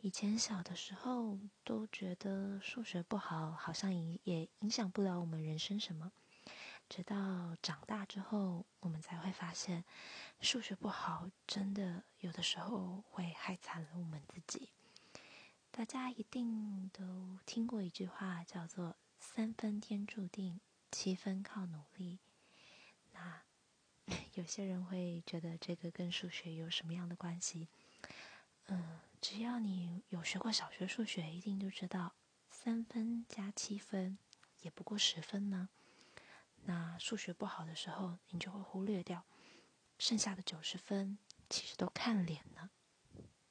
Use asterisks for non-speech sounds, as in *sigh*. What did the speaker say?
以前小的时候都觉得数学不好，好像也也影响不了我们人生什么。直到长大之后，我们才会发现，数学不好真的有的时候会害惨了我们自己。大家一定都听过一句话，叫做“三分天注定，七分靠努力”。那 *laughs* 有些人会觉得这个跟数学有什么样的关系？只要你有学过小学数学，一定就知道，三分加七分也不过十分呢。那数学不好的时候，你就会忽略掉剩下的九十分，其实都看脸。